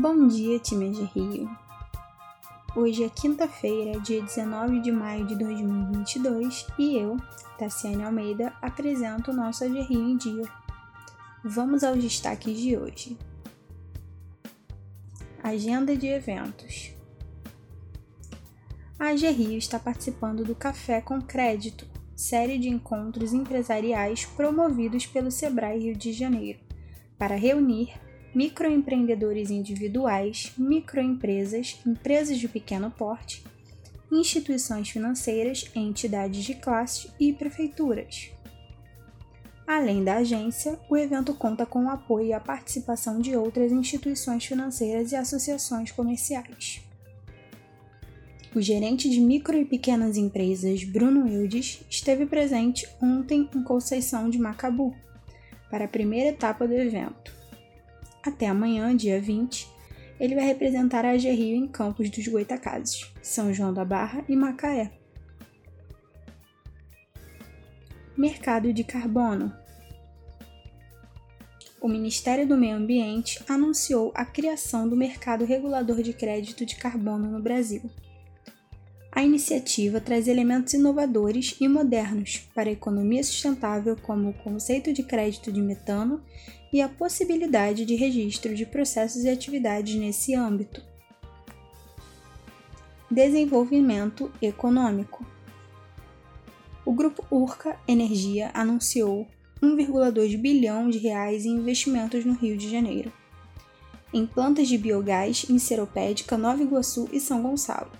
Bom dia, time de Rio! Hoje é quinta-feira, dia 19 de maio de 2022 e eu, Tassiane Almeida, apresento o nosso AG Rio em Dia. Vamos aos destaques de hoje. Agenda de eventos. A AG Rio está participando do Café com Crédito, série de encontros empresariais promovidos pelo Sebrae Rio de Janeiro, para reunir microempreendedores individuais, microempresas, empresas de pequeno porte, instituições financeiras, entidades de classe e prefeituras. Além da agência, o evento conta com o apoio e a participação de outras instituições financeiras e associações comerciais. O gerente de micro e pequenas empresas, Bruno Eudes, esteve presente ontem em Conceição de Macabu, para a primeira etapa do evento. Até amanhã, dia 20, ele vai representar a Rio em Campos dos Goitacazes, São João da Barra e Macaé. Mercado de carbono. O Ministério do Meio Ambiente anunciou a criação do mercado regulador de crédito de carbono no Brasil. A iniciativa traz elementos inovadores e modernos para a economia sustentável, como o conceito de crédito de metano e a possibilidade de registro de processos e atividades nesse âmbito. Desenvolvimento econômico. O grupo Urca Energia anunciou 1,2 bilhão de reais em investimentos no Rio de Janeiro, em plantas de biogás em Seropédica, Nova Iguaçu e São Gonçalo.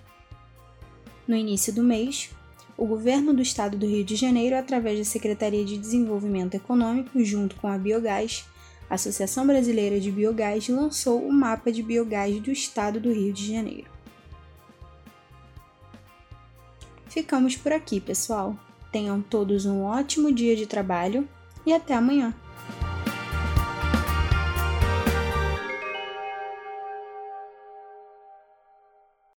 No início do mês, o governo do estado do Rio de Janeiro, através da Secretaria de Desenvolvimento Econômico, junto com a Biogás, a Associação Brasileira de Biogás lançou o mapa de biogás do estado do Rio de Janeiro. Ficamos por aqui, pessoal. Tenham todos um ótimo dia de trabalho e até amanhã!